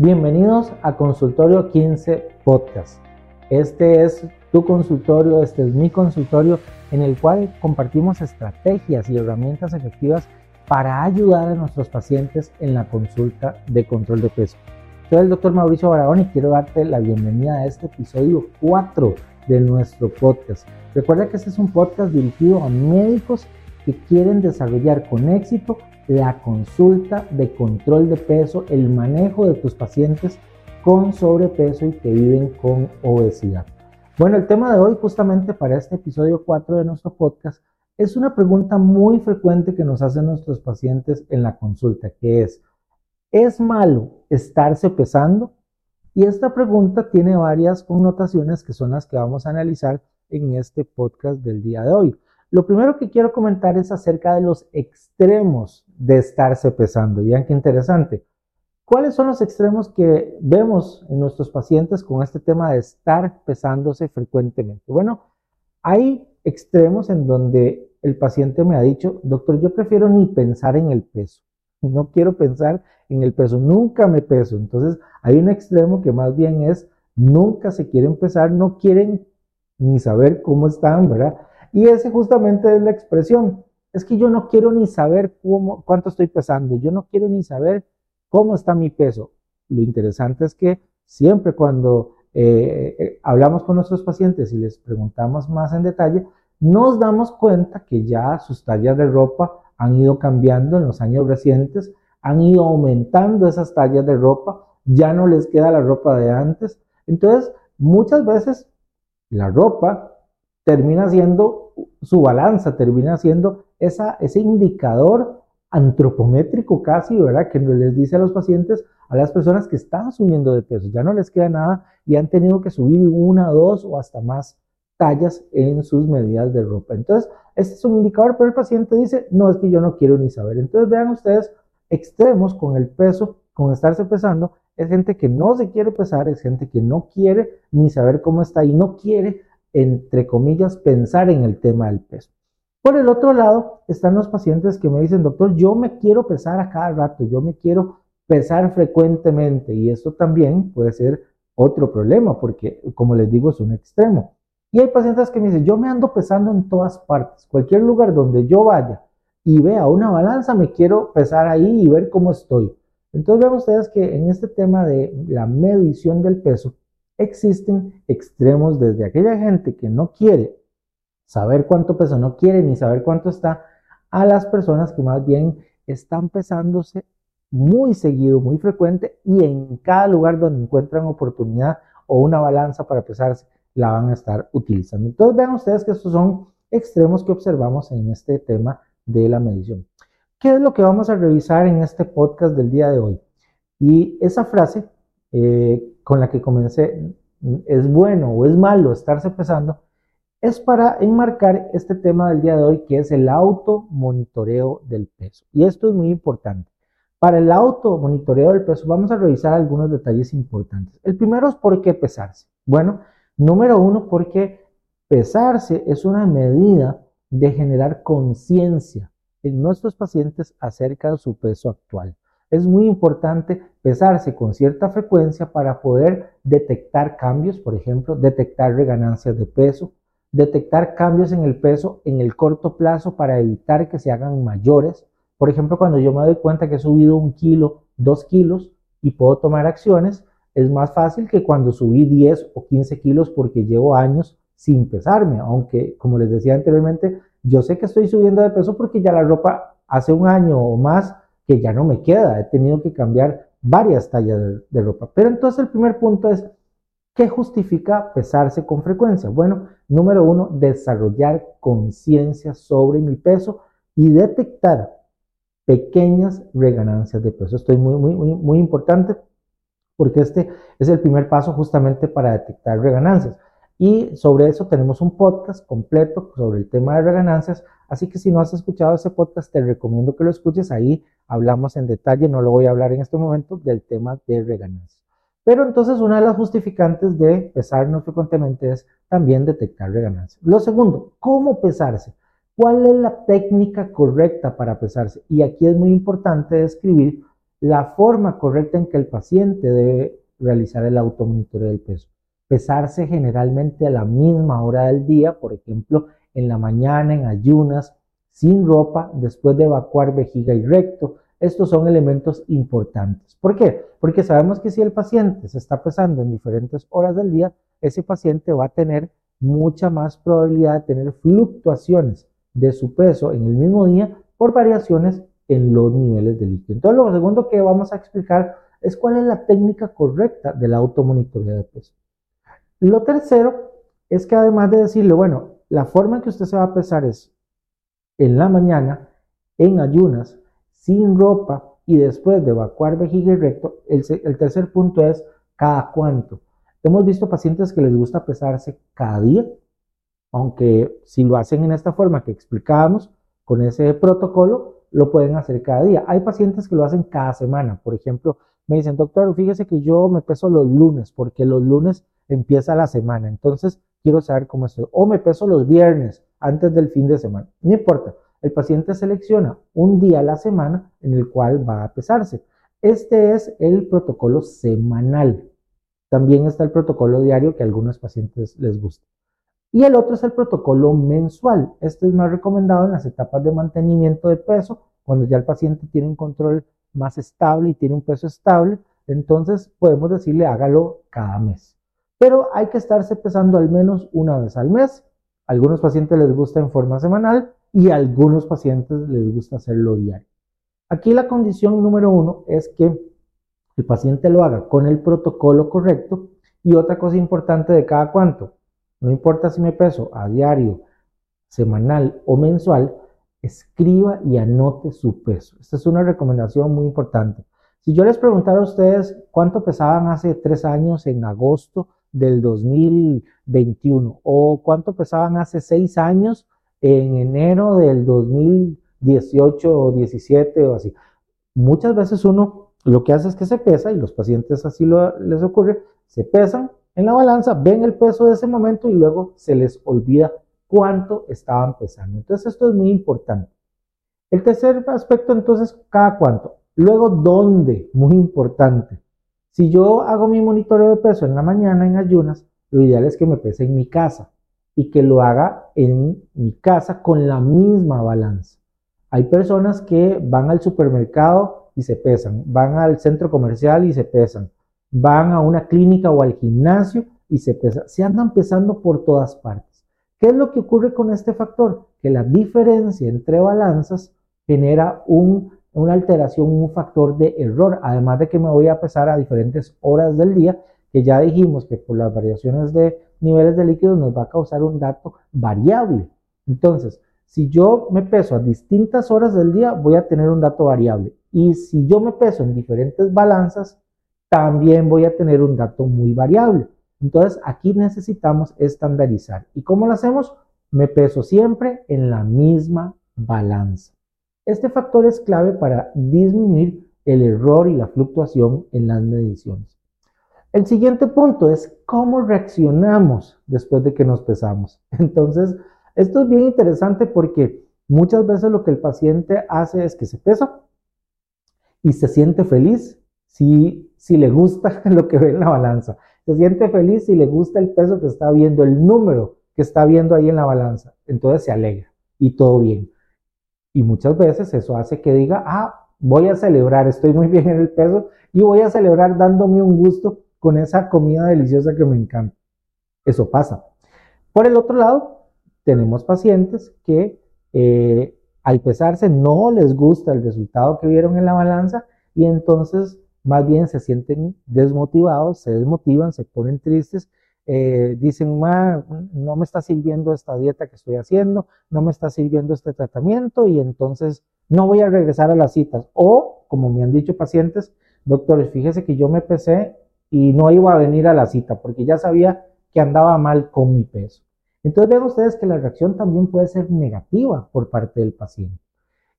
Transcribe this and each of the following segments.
Bienvenidos a Consultorio 15 Podcast. Este es tu consultorio, este es mi consultorio en el cual compartimos estrategias y herramientas efectivas para ayudar a nuestros pacientes en la consulta de control de peso. Soy el doctor Mauricio Barahón y quiero darte la bienvenida a este episodio 4 de nuestro podcast. Recuerda que este es un podcast dirigido a médicos que quieren desarrollar con éxito la consulta de control de peso, el manejo de tus pacientes con sobrepeso y que viven con obesidad. Bueno, el tema de hoy justamente para este episodio 4 de nuestro podcast es una pregunta muy frecuente que nos hacen nuestros pacientes en la consulta, que es, ¿es malo estarse pesando? Y esta pregunta tiene varias connotaciones que son las que vamos a analizar en este podcast del día de hoy. Lo primero que quiero comentar es acerca de los extremos de estarse pesando. Vean qué interesante. ¿Cuáles son los extremos que vemos en nuestros pacientes con este tema de estar pesándose frecuentemente? Bueno, hay extremos en donde el paciente me ha dicho, doctor, yo prefiero ni pensar en el peso. No quiero pensar en el peso, nunca me peso. Entonces, hay un extremo que más bien es, nunca se quieren pesar, no quieren ni saber cómo están, ¿verdad? Y ese justamente es la expresión. Es que yo no quiero ni saber cómo, cuánto estoy pesando, yo no quiero ni saber cómo está mi peso. Lo interesante es que siempre cuando eh, eh, hablamos con nuestros pacientes y les preguntamos más en detalle, nos damos cuenta que ya sus tallas de ropa han ido cambiando en los años recientes, han ido aumentando esas tallas de ropa, ya no les queda la ropa de antes. Entonces, muchas veces la ropa termina siendo su balanza, termina siendo ese indicador antropométrico casi, ¿verdad? Que les dice a los pacientes, a las personas que están subiendo de peso, ya no les queda nada y han tenido que subir una, dos o hasta más tallas en sus medidas de ropa. Entonces, este es un indicador, pero el paciente dice, no, es que yo no quiero ni saber. Entonces, vean ustedes, extremos con el peso, con estarse pesando, es gente que no se quiere pesar, es gente que no quiere ni saber cómo está y no quiere entre comillas, pensar en el tema del peso. Por el otro lado, están los pacientes que me dicen, doctor, yo me quiero pesar a cada rato, yo me quiero pesar frecuentemente y esto también puede ser otro problema porque, como les digo, es un extremo. Y hay pacientes que me dicen, yo me ando pesando en todas partes, cualquier lugar donde yo vaya y vea una balanza, me quiero pesar ahí y ver cómo estoy. Entonces vean ustedes que en este tema de la medición del peso, existen extremos desde aquella gente que no quiere saber cuánto pesa, no quiere ni saber cuánto está, a las personas que más bien están pesándose muy seguido, muy frecuente y en cada lugar donde encuentran oportunidad o una balanza para pesarse, la van a estar utilizando. Entonces vean ustedes que estos son extremos que observamos en este tema de la medición. ¿Qué es lo que vamos a revisar en este podcast del día de hoy? Y esa frase eh, con la que comencé, es bueno o es malo estarse pesando, es para enmarcar este tema del día de hoy que es el automonitoreo del peso. Y esto es muy importante. Para el automonitoreo del peso vamos a revisar algunos detalles importantes. El primero es por qué pesarse. Bueno, número uno, porque pesarse es una medida de generar conciencia en nuestros pacientes acerca de su peso actual es muy importante pesarse con cierta frecuencia para poder detectar cambios, por ejemplo, detectar reganancias de peso, detectar cambios en el peso en el corto plazo para evitar que se hagan mayores. Por ejemplo, cuando yo me doy cuenta que he subido un kilo, dos kilos y puedo tomar acciones, es más fácil que cuando subí 10 o 15 kilos porque llevo años sin pesarme, aunque como les decía anteriormente, yo sé que estoy subiendo de peso porque ya la ropa hace un año o más que ya no me queda, he tenido que cambiar varias tallas de, ropa. Pero entonces el primer punto es, ¿qué justifica pesarse con frecuencia? Bueno, número uno, desarrollar conciencia sobre mi peso y detectar pequeñas reganancias de peso. Esto es muy, muy, muy, muy importante porque este es el primer paso justamente para detectar reganancias. Y sobre eso tenemos un podcast completo sobre el tema de reganancias. Así que si no has escuchado ese podcast, te recomiendo que lo escuches. Ahí hablamos en detalle, no lo voy a hablar en este momento, del tema de reganancias. Pero entonces una de las justificantes de pesarnos frecuentemente es también detectar reganancias. Lo segundo, ¿cómo pesarse? ¿Cuál es la técnica correcta para pesarse? Y aquí es muy importante describir la forma correcta en que el paciente debe realizar el automonitoreo del peso. Pesarse generalmente a la misma hora del día, por ejemplo, en la mañana, en ayunas, sin ropa, después de evacuar vejiga y recto. Estos son elementos importantes. ¿Por qué? Porque sabemos que si el paciente se está pesando en diferentes horas del día, ese paciente va a tener mucha más probabilidad de tener fluctuaciones de su peso en el mismo día por variaciones en los niveles de líquido. Entonces, lo segundo que vamos a explicar es cuál es la técnica correcta de la automonitoreo de peso. Lo tercero es que además de decirle, bueno, la forma en que usted se va a pesar es en la mañana, en ayunas, sin ropa y después de evacuar vejiga y recto, el, el tercer punto es cada cuánto. Hemos visto pacientes que les gusta pesarse cada día, aunque si lo hacen en esta forma que explicábamos, con ese protocolo, lo pueden hacer cada día. Hay pacientes que lo hacen cada semana. Por ejemplo, me dicen, doctor, fíjese que yo me peso los lunes, porque los lunes empieza la semana. Entonces, quiero saber cómo estoy. O me peso los viernes, antes del fin de semana. No importa. El paciente selecciona un día a la semana en el cual va a pesarse. Este es el protocolo semanal. También está el protocolo diario que a algunos pacientes les gusta. Y el otro es el protocolo mensual. Este es más recomendado en las etapas de mantenimiento de peso, cuando ya el paciente tiene un control más estable y tiene un peso estable. Entonces podemos decirle hágalo cada mes. Pero hay que estarse pesando al menos una vez al mes. A algunos pacientes les gusta en forma semanal y a algunos pacientes les gusta hacerlo diario. Aquí la condición número uno es que el paciente lo haga con el protocolo correcto y otra cosa importante de cada cuánto, no importa si me peso a diario, semanal o mensual, escriba y anote su peso. Esta es una recomendación muy importante. Si yo les preguntara a ustedes cuánto pesaban hace tres años en agosto del 2021 o cuánto pesaban hace seis años en enero del 2018 o 17 o así, muchas veces uno lo que hace es que se pesa, y los pacientes así lo, les ocurre, se pesan en la balanza, ven el peso de ese momento y luego se les olvida cuánto estaban pesando. Entonces esto es muy importante. El tercer aspecto entonces, cada cuánto. Luego, ¿dónde? Muy importante. Si yo hago mi monitoreo de peso en la mañana en ayunas, lo ideal es que me pese en mi casa y que lo haga en mi casa con la misma balanza. Hay personas que van al supermercado y se pesan, van al centro comercial y se pesan, van a una clínica o al gimnasio y se pesan, se andan pesando por todas partes. ¿Qué es lo que ocurre con este factor? Que la diferencia entre balanzas genera una alteración, un factor de error, además de que me voy a pesar a diferentes horas del día, que ya dijimos que por las variaciones de niveles de líquidos nos va a causar un dato variable. Entonces, si yo me peso a distintas horas del día, voy a tener un dato variable. Y si yo me peso en diferentes balanzas, también voy a tener un dato muy variable. Entonces aquí necesitamos estandarizar. ¿Y cómo lo hacemos? Me peso siempre en la misma balanza. Este factor es clave para disminuir el error y la fluctuación en las mediciones. El siguiente punto es cómo reaccionamos después de que nos pesamos. Entonces, esto es bien interesante porque muchas veces lo que el paciente hace es que se pesa, y se siente feliz si, si le gusta lo que ve en la balanza. Se siente feliz si le gusta el peso que está viendo, el número que está viendo ahí en la balanza. Entonces se alegra y todo bien. Y muchas veces eso hace que diga, ah, voy a celebrar, estoy muy bien en el peso y voy a celebrar dándome un gusto con esa comida deliciosa que me encanta. Eso pasa. Por el otro lado, tenemos pacientes que eh, al pesarse no les gusta el resultado que vieron en la balanza y entonces más bien se sienten desmotivados, se desmotivan, se ponen tristes, eh, dicen, no me está sirviendo esta dieta que estoy haciendo, no me está sirviendo este tratamiento y entonces no voy a regresar a las citas. O, como me han dicho pacientes, doctores, fíjese que yo me pesé y no iba a venir a la cita porque ya sabía que andaba mal con mi peso. Entonces vean ustedes que la reacción también puede ser negativa por parte del paciente.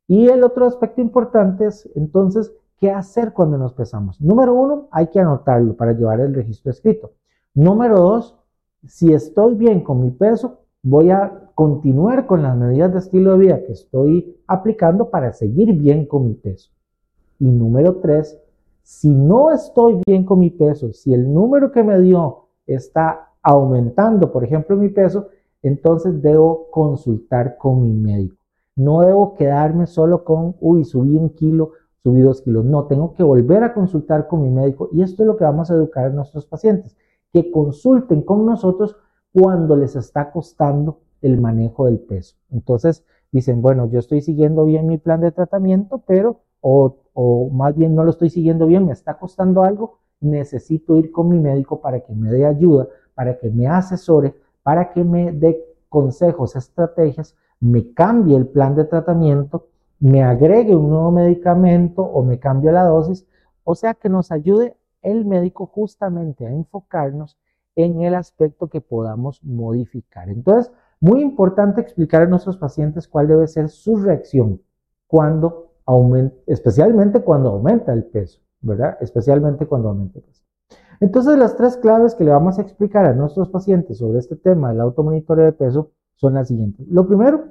Y el otro aspecto importante es entonces qué hacer cuando nos pesamos. Número uno, hay que anotarlo para llevar el registro escrito. Número dos, si estoy bien con mi peso, voy a continuar con las medidas de estilo de vida que estoy aplicando para seguir bien con mi peso. Y número tres, si no estoy bien con mi peso, si el número que me dio está aumentando, por ejemplo, mi peso, entonces debo consultar con mi médico. No debo quedarme solo con, uy, subí un kilo, subí dos kilos. No, tengo que volver a consultar con mi médico. Y esto es lo que vamos a educar a nuestros pacientes, que consulten con nosotros cuando les está costando el manejo del peso. Entonces dicen, bueno, yo estoy siguiendo bien mi plan de tratamiento, pero, o, o más bien no lo estoy siguiendo bien, me está costando algo, necesito ir con mi médico para que me dé ayuda, para que me asesore, para que me dé consejos, estrategias, me cambie el plan de tratamiento, me agregue un nuevo medicamento o me cambie la dosis, o sea que nos ayude el médico justamente a enfocarnos en el aspecto que podamos modificar. Entonces, muy importante explicar a nuestros pacientes cuál debe ser su reacción cuando aumenta, especialmente cuando aumenta el peso, ¿verdad? Especialmente cuando aumenta el peso. Entonces, las tres claves que le vamos a explicar a nuestros pacientes sobre este tema del automonitoreo de peso son las siguientes. Lo primero,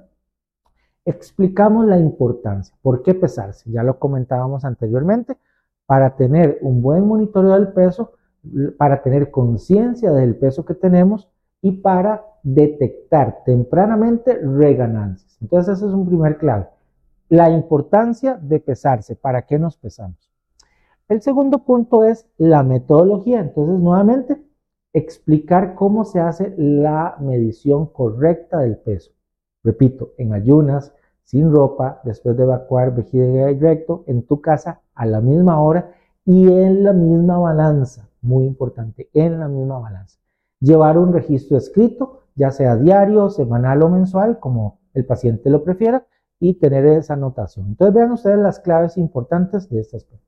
explicamos la importancia. ¿Por qué pesarse? Ya lo comentábamos anteriormente. Para tener un buen monitoreo del peso, para tener conciencia del peso que tenemos y para detectar tempranamente reganancias. Entonces, ese es un primer clave. La importancia de pesarse. ¿Para qué nos pesamos? El segundo punto es la metodología. Entonces, nuevamente, explicar cómo se hace la medición correcta del peso. Repito, en ayunas, sin ropa, después de evacuar vejiga y recto, en tu casa, a la misma hora y en la misma balanza muy importante, en la misma balanza. Llevar un registro escrito, ya sea diario, semanal o mensual, como el paciente lo prefiera, y tener esa anotación. Entonces vean ustedes las claves importantes de este aspecto.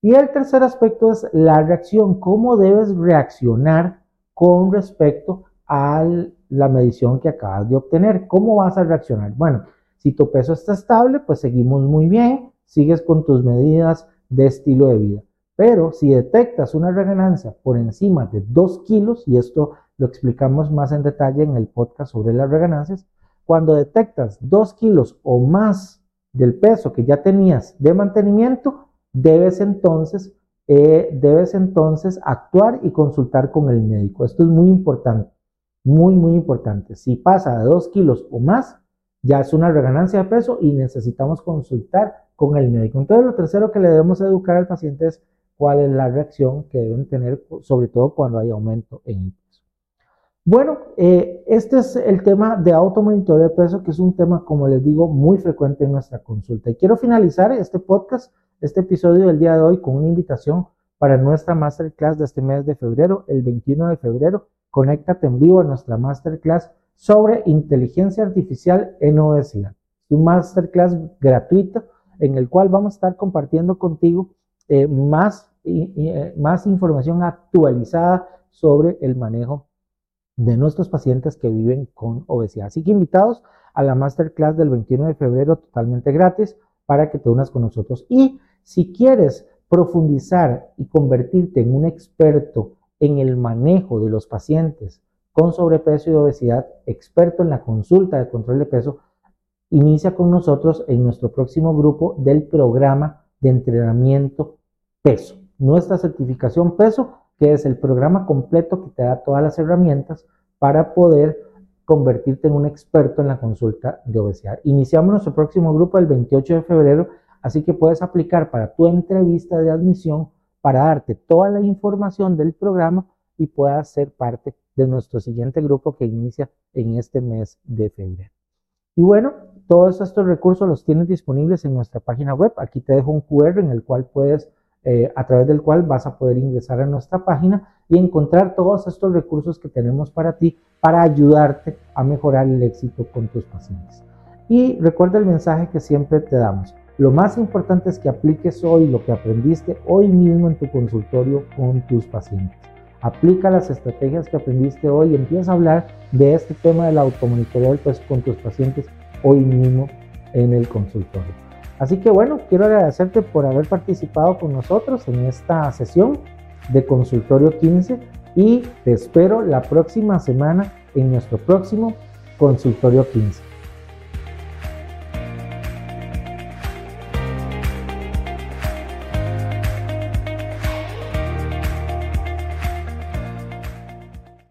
Y el tercer aspecto es la reacción, cómo debes reaccionar con respecto a la medición que acabas de obtener. ¿Cómo vas a reaccionar? Bueno, si tu peso está estable, pues seguimos muy bien, sigues con tus medidas de estilo de vida. Pero si detectas una reganancia por encima de 2 kilos, y esto lo explicamos más en detalle en el podcast sobre las reganancias, cuando detectas 2 kilos o más del peso que ya tenías de mantenimiento, debes entonces, eh, debes entonces actuar y consultar con el médico. Esto es muy importante, muy, muy importante. Si pasa de 2 kilos o más, ya es una reganancia de peso y necesitamos consultar con el médico. Entonces, lo tercero que le debemos educar al paciente es cuál es la reacción que deben tener, sobre todo cuando hay aumento en el peso. Bueno, eh, este es el tema de automonitoreo de peso, que es un tema, como les digo, muy frecuente en nuestra consulta. Y quiero finalizar este podcast, este episodio del día de hoy, con una invitación para nuestra masterclass de este mes de febrero, el 21 de febrero. Conéctate en vivo a nuestra masterclass sobre inteligencia artificial en obesidad. Un masterclass gratuito en el cual vamos a estar compartiendo contigo eh, más, eh, más información actualizada sobre el manejo de nuestros pacientes que viven con obesidad. Así que invitados a la masterclass del 21 de febrero totalmente gratis para que te unas con nosotros. Y si quieres profundizar y convertirte en un experto en el manejo de los pacientes con sobrepeso y obesidad, experto en la consulta de control de peso, inicia con nosotros en nuestro próximo grupo del programa de entrenamiento peso. Nuestra certificación peso, que es el programa completo que te da todas las herramientas para poder convertirte en un experto en la consulta de obesidad. Iniciamos nuestro próximo grupo el 28 de febrero, así que puedes aplicar para tu entrevista de admisión para darte toda la información del programa y puedas ser parte de nuestro siguiente grupo que inicia en este mes de febrero. Y bueno, todos estos recursos los tienes disponibles en nuestra página web. Aquí te dejo un QR en el cual puedes eh, a través del cual vas a poder ingresar a nuestra página y encontrar todos estos recursos que tenemos para ti para ayudarte a mejorar el éxito con tus pacientes. Y recuerda el mensaje que siempre te damos. Lo más importante es que apliques hoy lo que aprendiste hoy mismo en tu consultorio con tus pacientes. Aplica las estrategias que aprendiste hoy y empieza a hablar de este tema del automonitoreo pues, con tus pacientes hoy mismo en el consultorio. Así que bueno, quiero agradecerte por haber participado con nosotros en esta sesión de Consultorio 15 y te espero la próxima semana en nuestro próximo Consultorio 15.